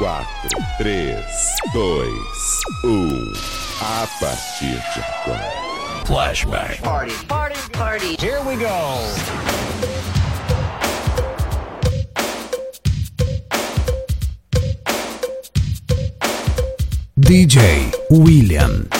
4, 3, 2, 1. A partir de agora. Flashback. Party, party, party. Here we go. DJ William.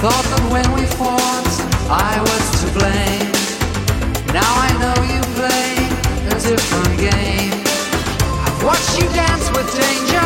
Thought that when we fought, I was to blame. Now I know you play a different game. I've watched you dance with danger.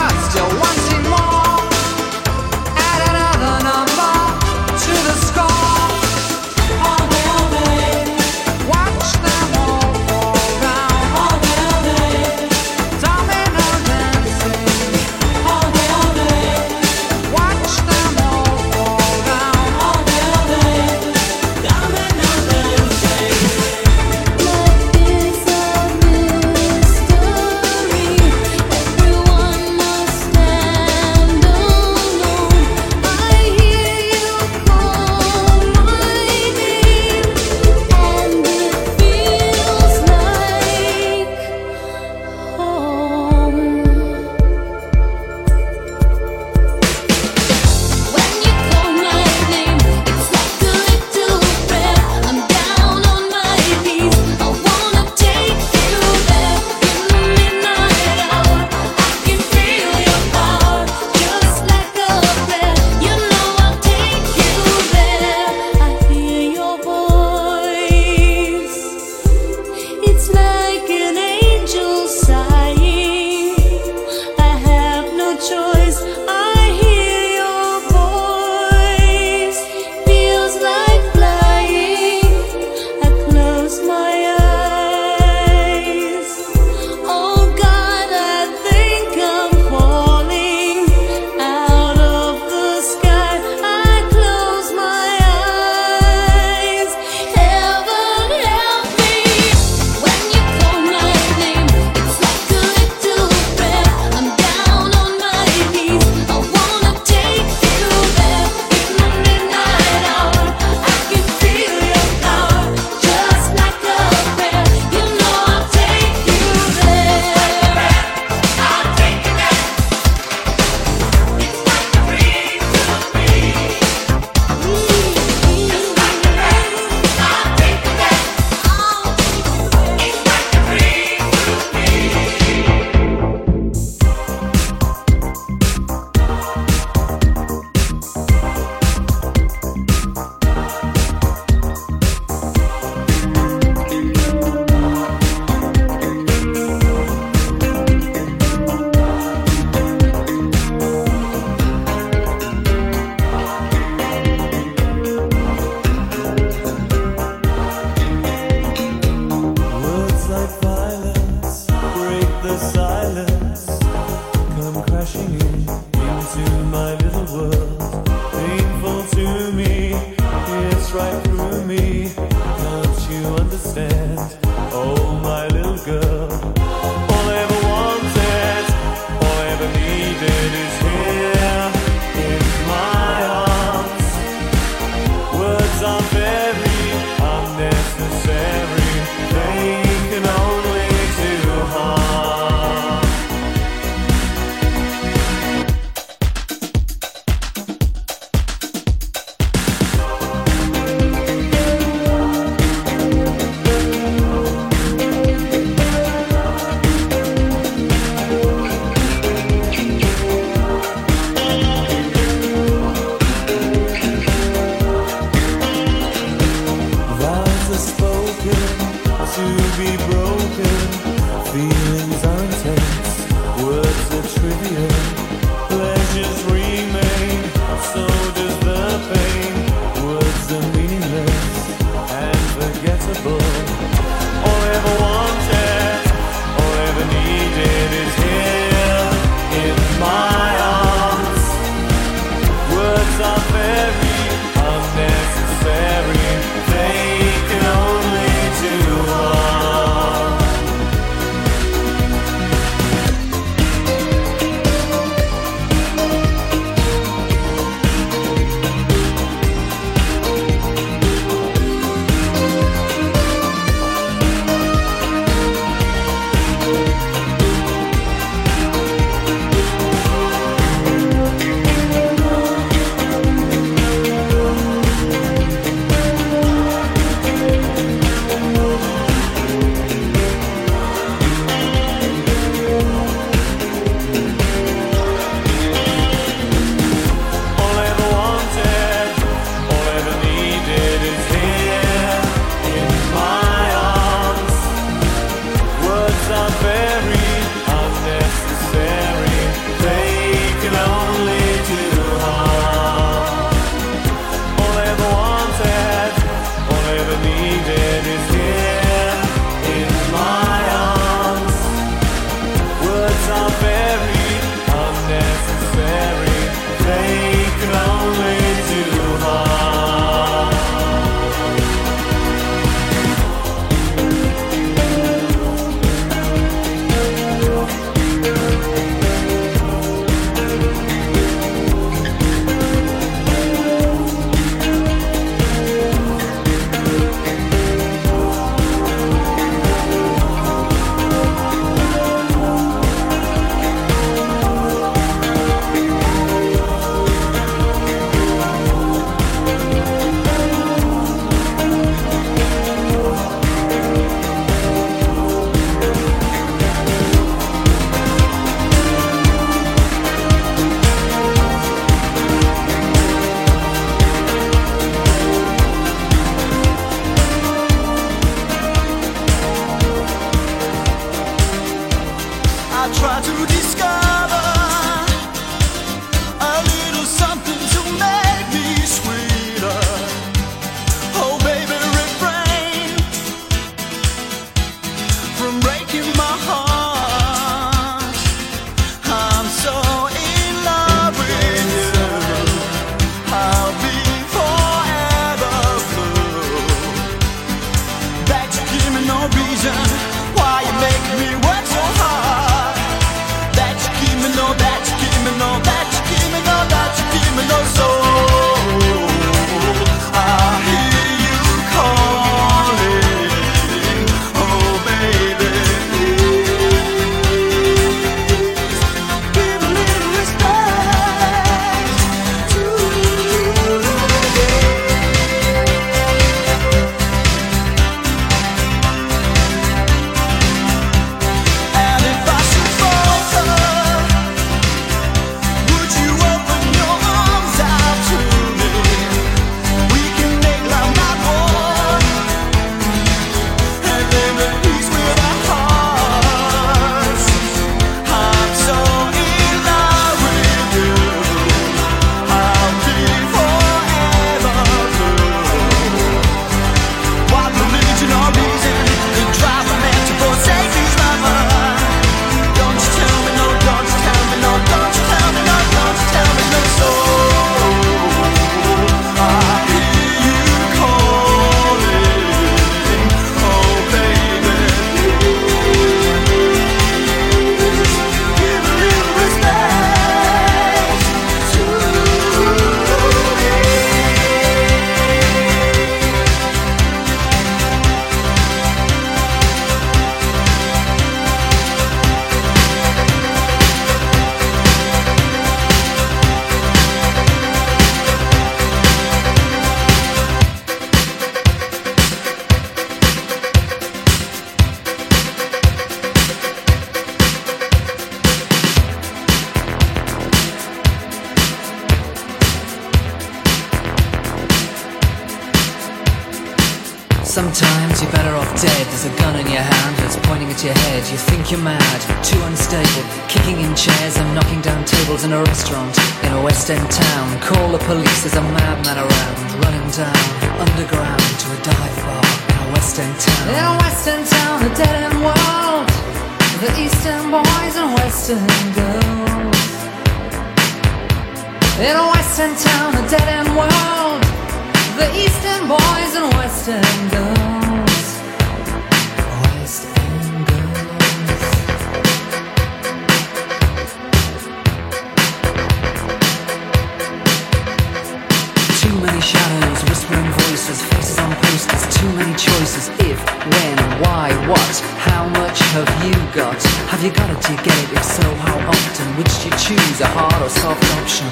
Have you got it? Do you get it? If so, how often? Would you choose a hard or soft option?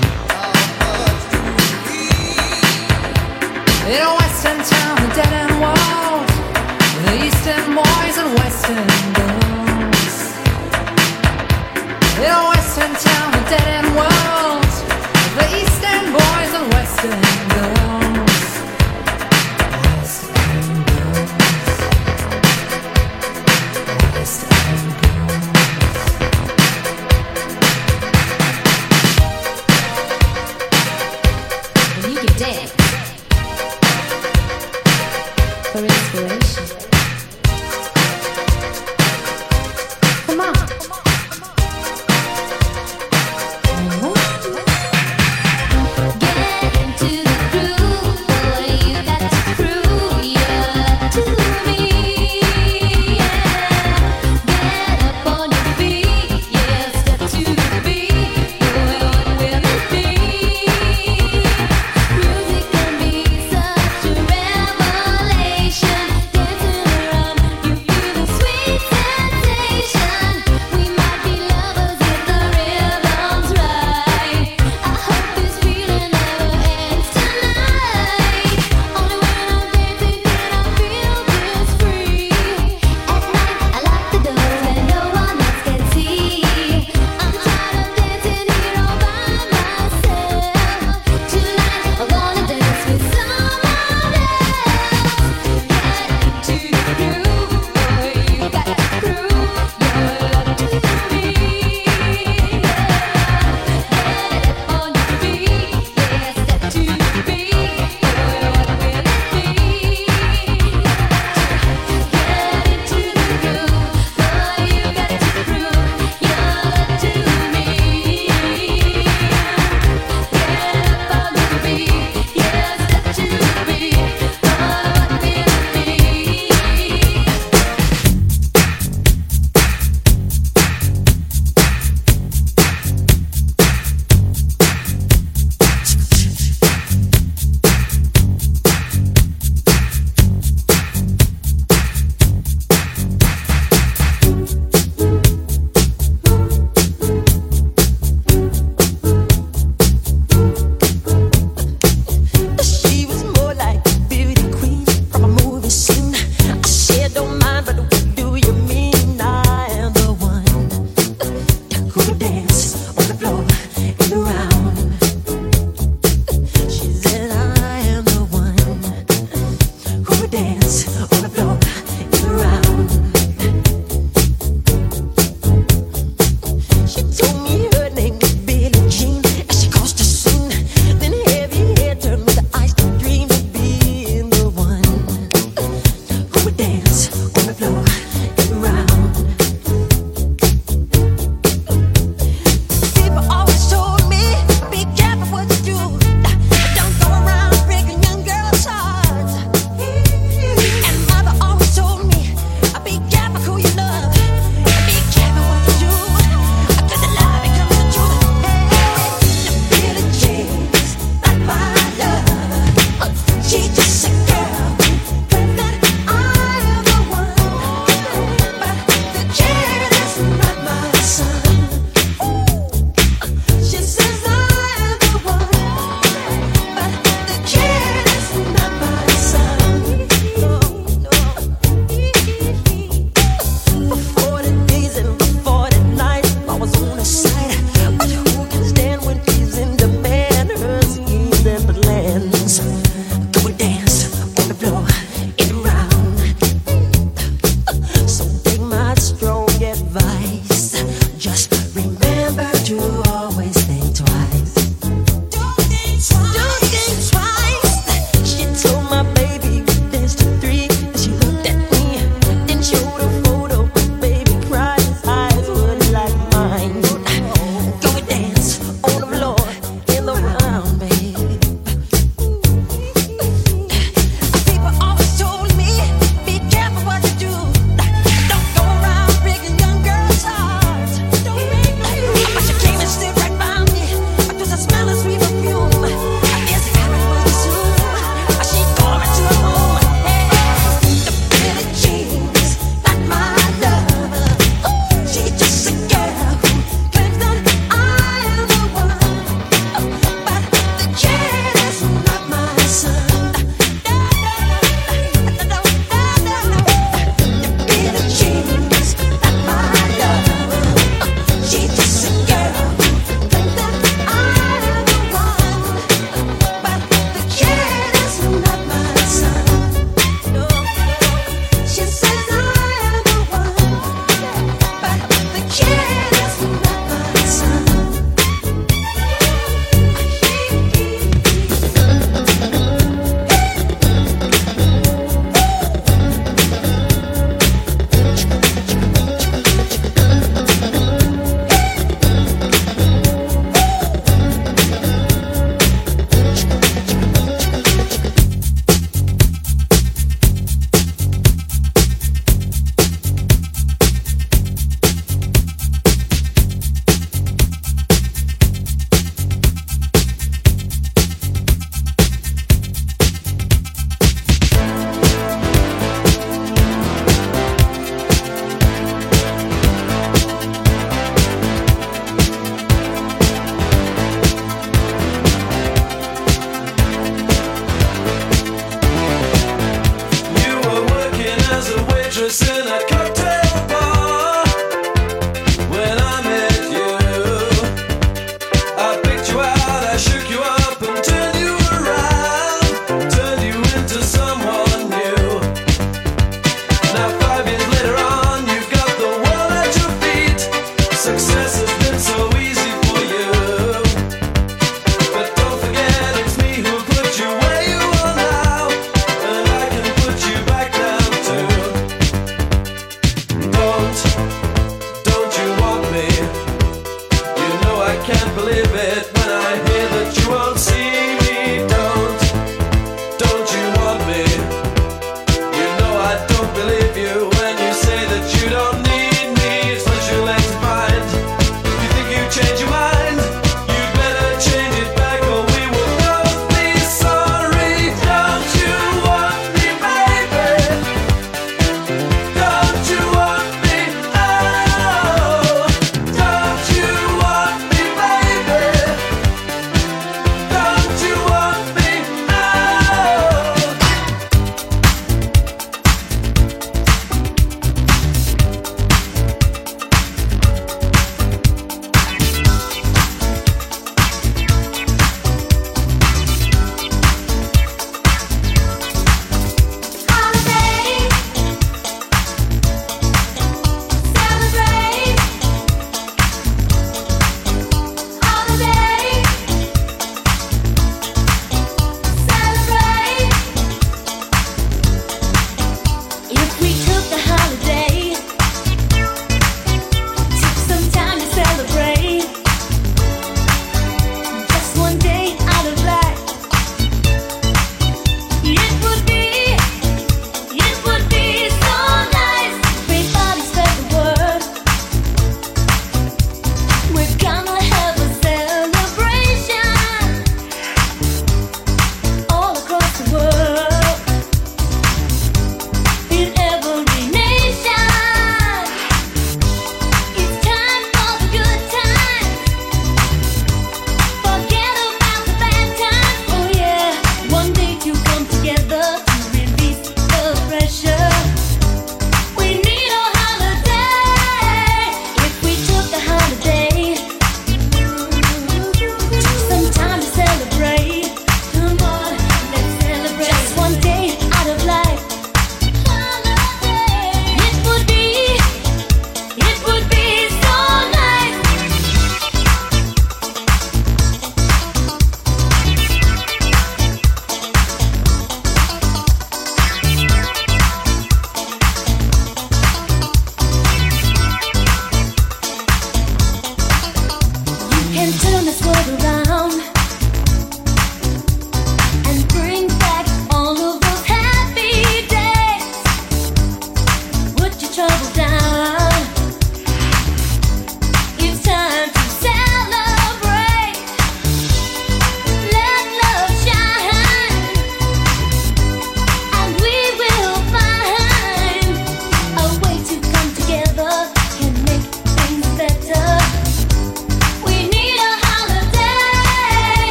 In a western town, the dead end walls, the eastern boys and western girls. In a western town, the dead end walls.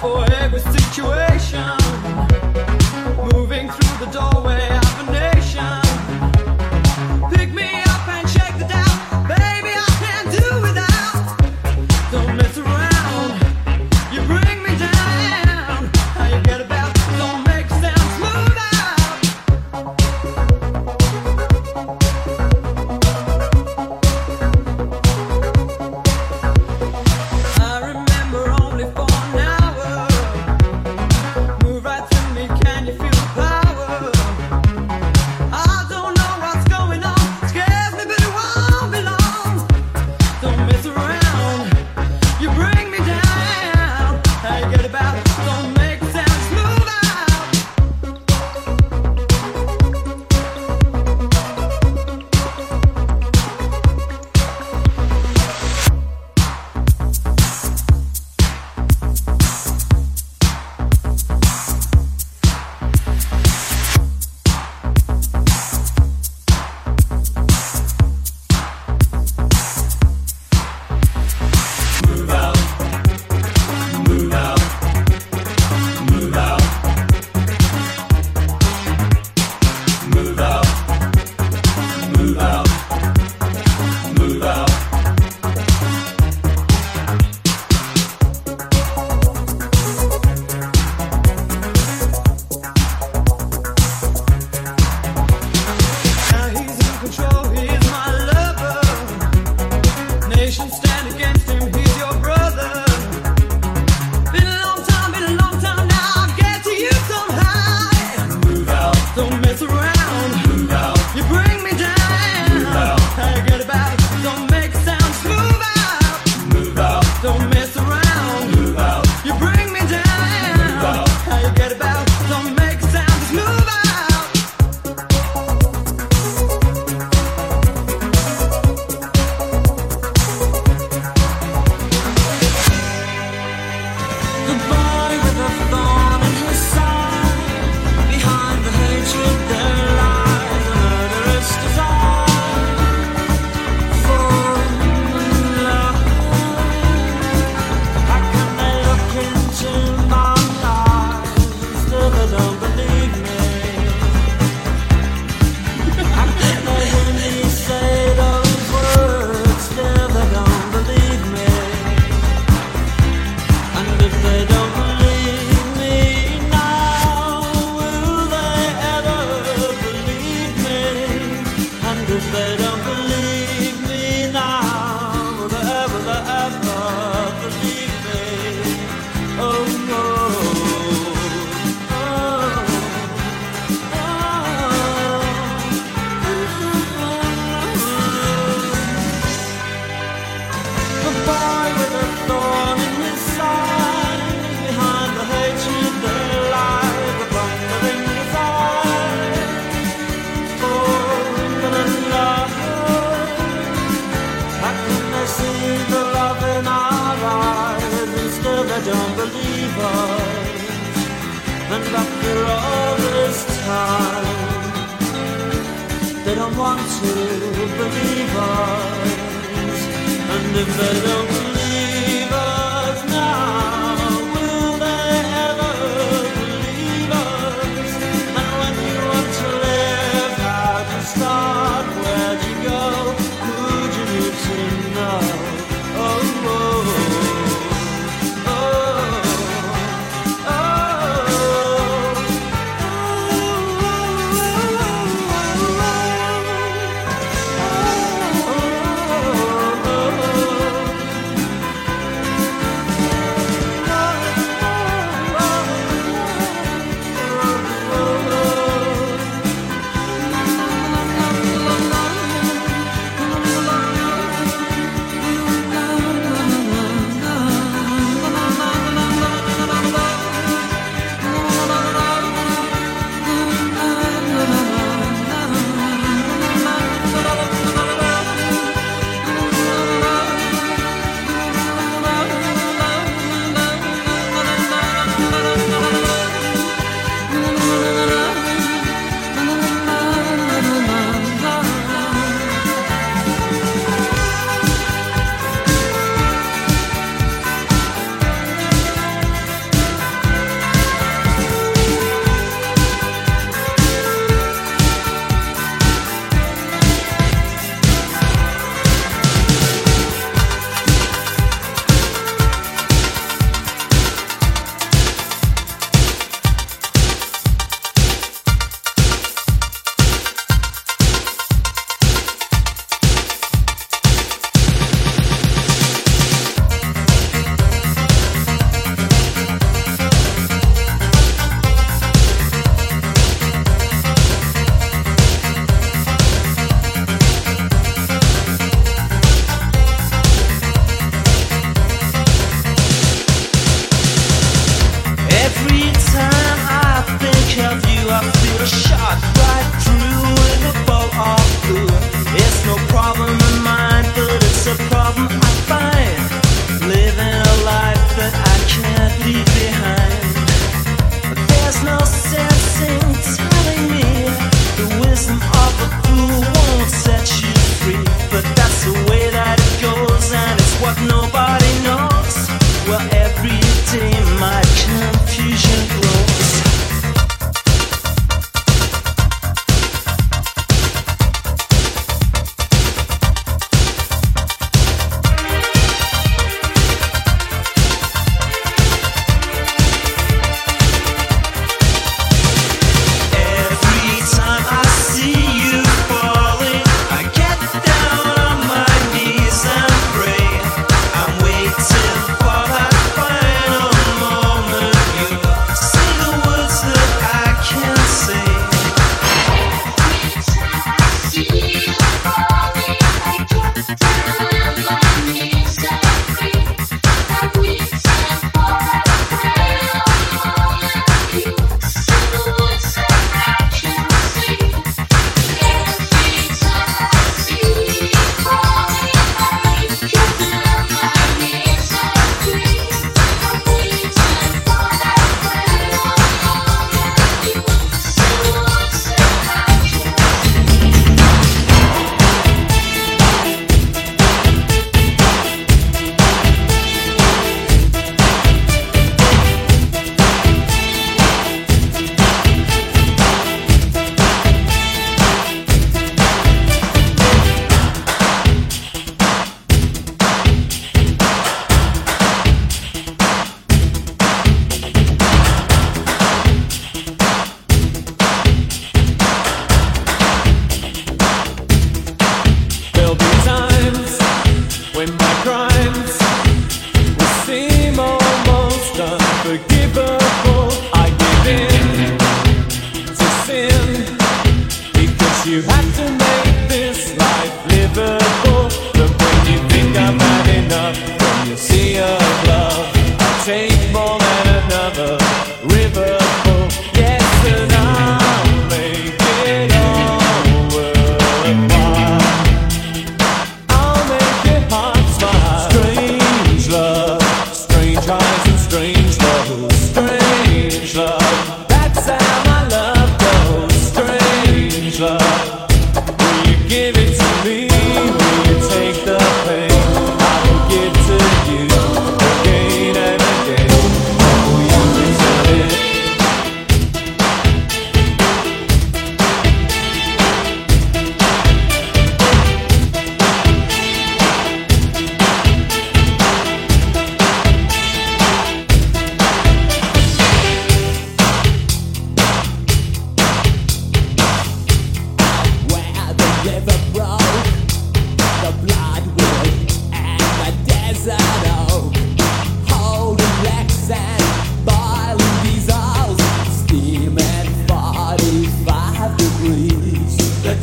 For every situation.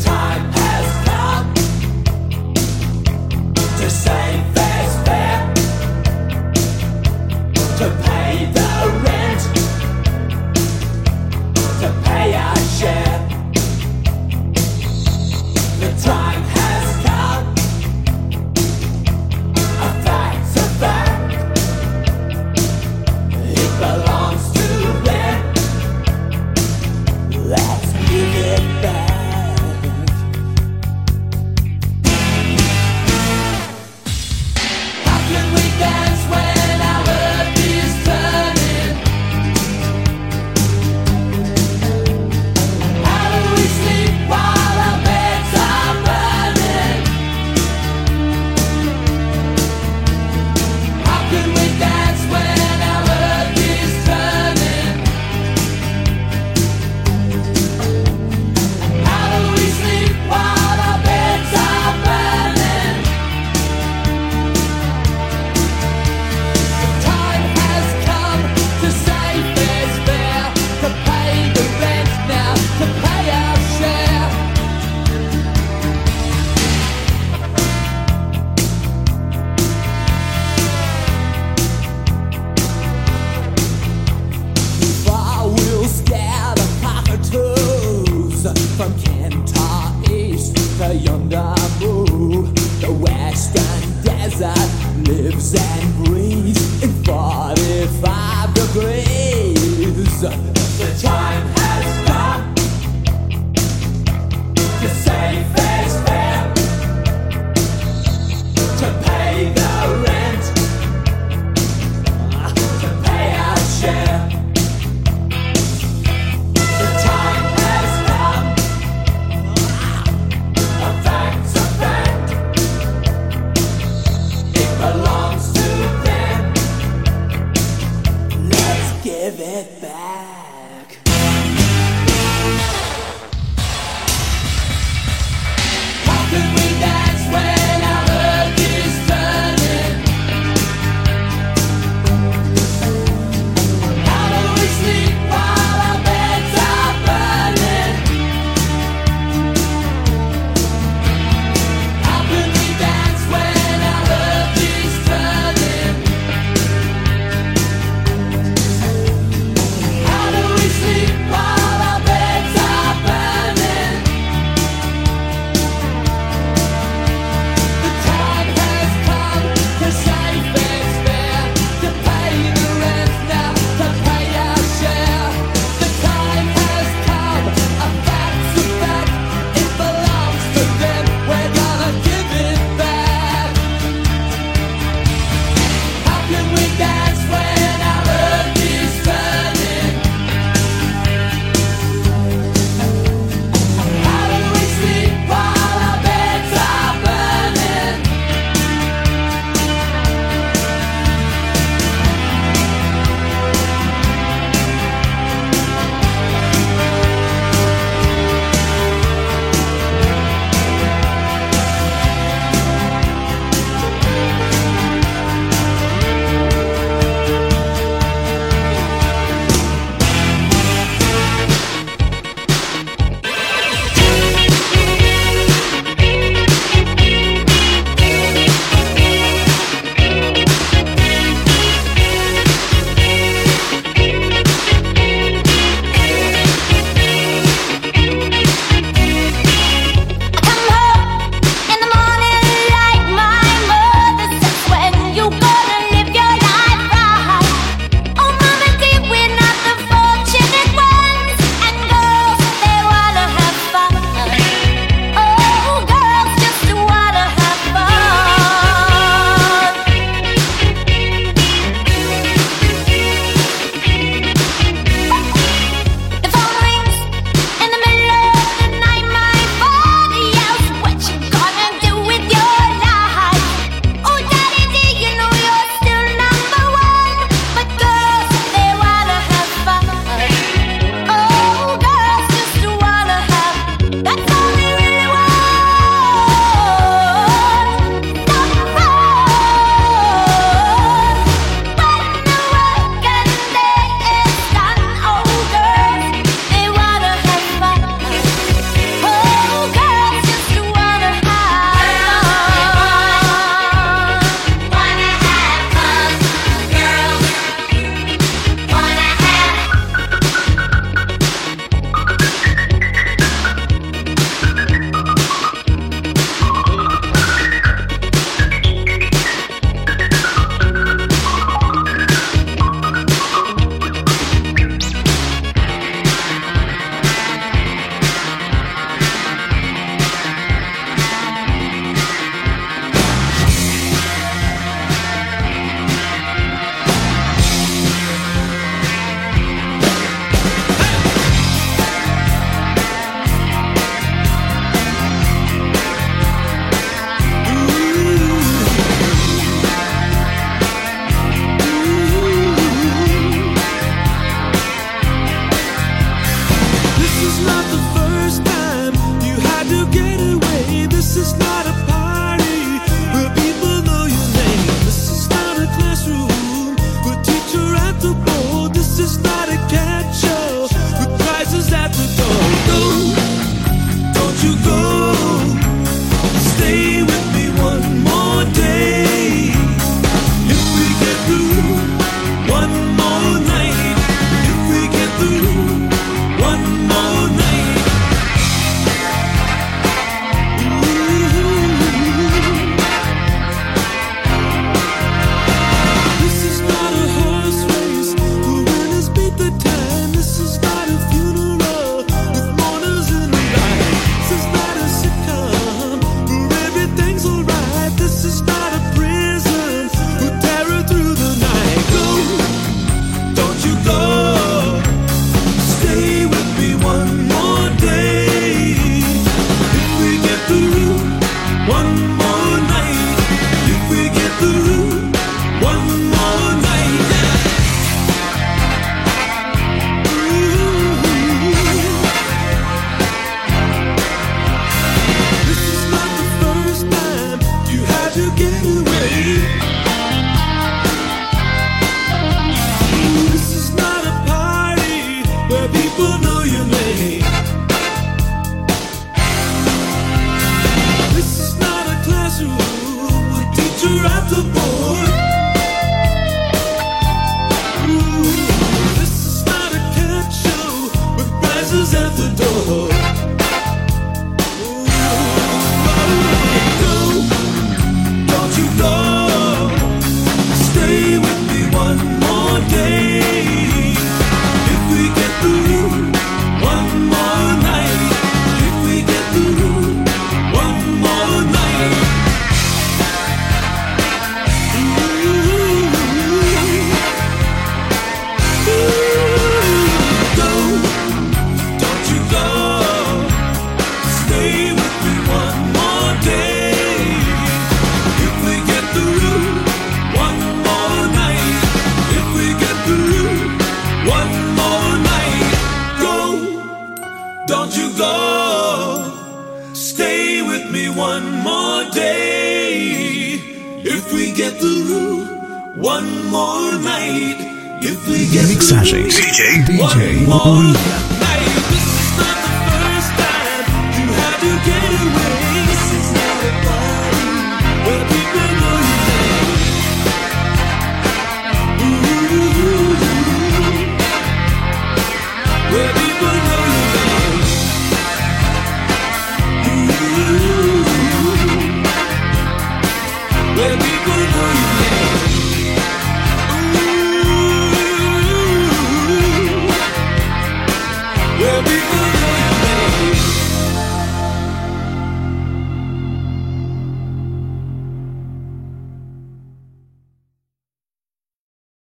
Time